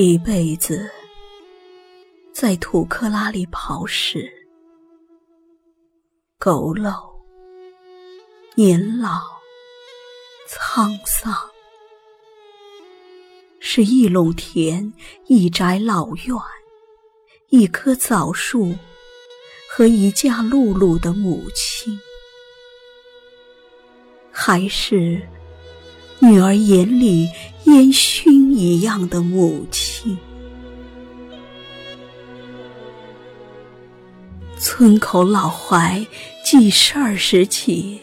一辈子在土克拉里刨食，佝偻、年老、沧桑，是一垄田、一宅老院、一棵枣树和一架碌碌的母亲，还是女儿眼里烟熏一样的母亲？村口老槐记事儿时起，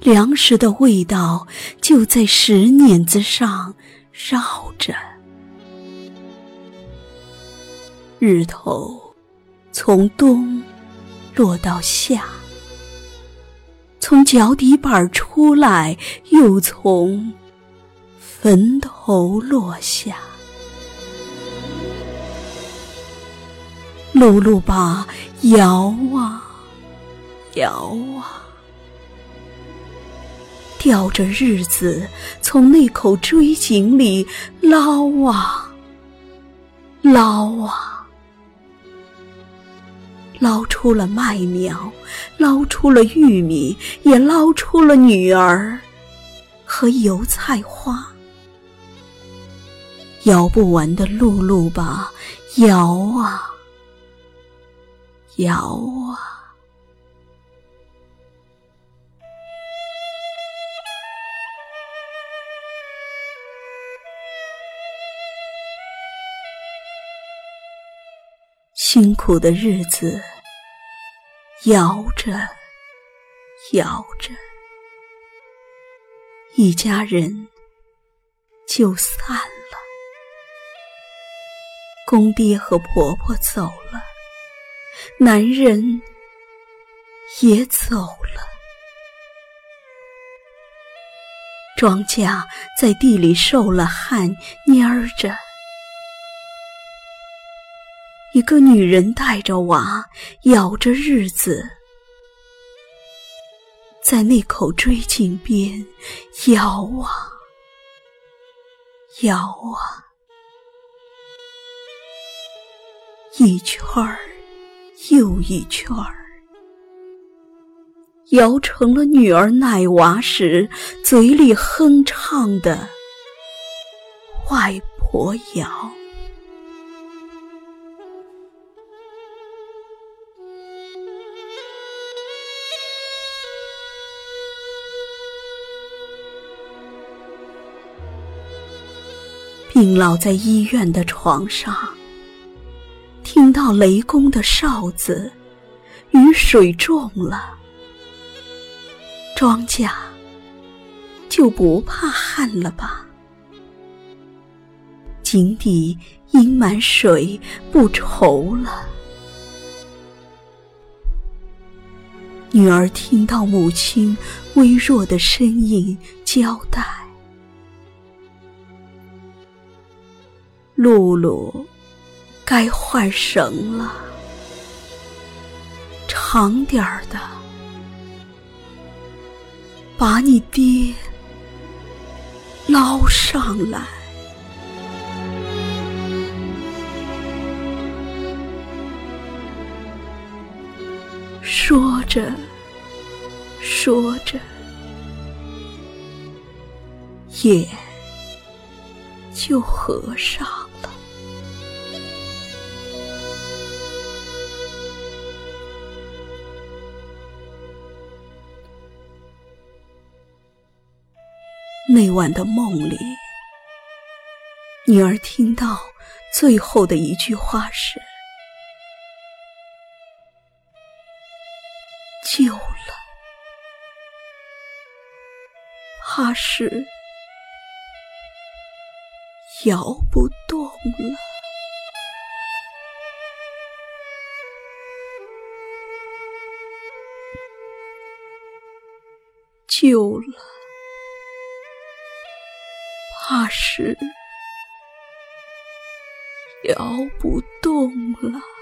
粮食的味道就在石碾子上绕着。日头从东落到夏，从脚底板出来，又从坟头落下。露露把摇啊摇啊，吊着日子从那口锥井里捞啊捞啊，捞出了麦苗，捞出了玉米，也捞出了女儿和油菜花。摇不完的露露吧，摇啊！摇啊！辛苦的日子，摇着摇着，一家人就散了。公爹和婆婆走了。男人也走了，庄稼在地里受了旱，蔫着。一个女人带着娃，咬着日子，在那口锥井边摇啊摇啊，一圈儿。又一圈儿，摇成了女儿奶娃时嘴里哼唱的外婆摇。病老在医院的床上。听到雷公的哨子，雨水重了，庄稼就不怕旱了吧？井底阴满水，不愁了。女儿听到母亲微弱的声音交代：“露露。”该换绳了，长点儿的，把你爹捞上来。说着，说着，眼就合上。那晚的梦里，女儿听到最后的一句话是：“救了，怕是摇不动了，救了。”怕是摇不动了。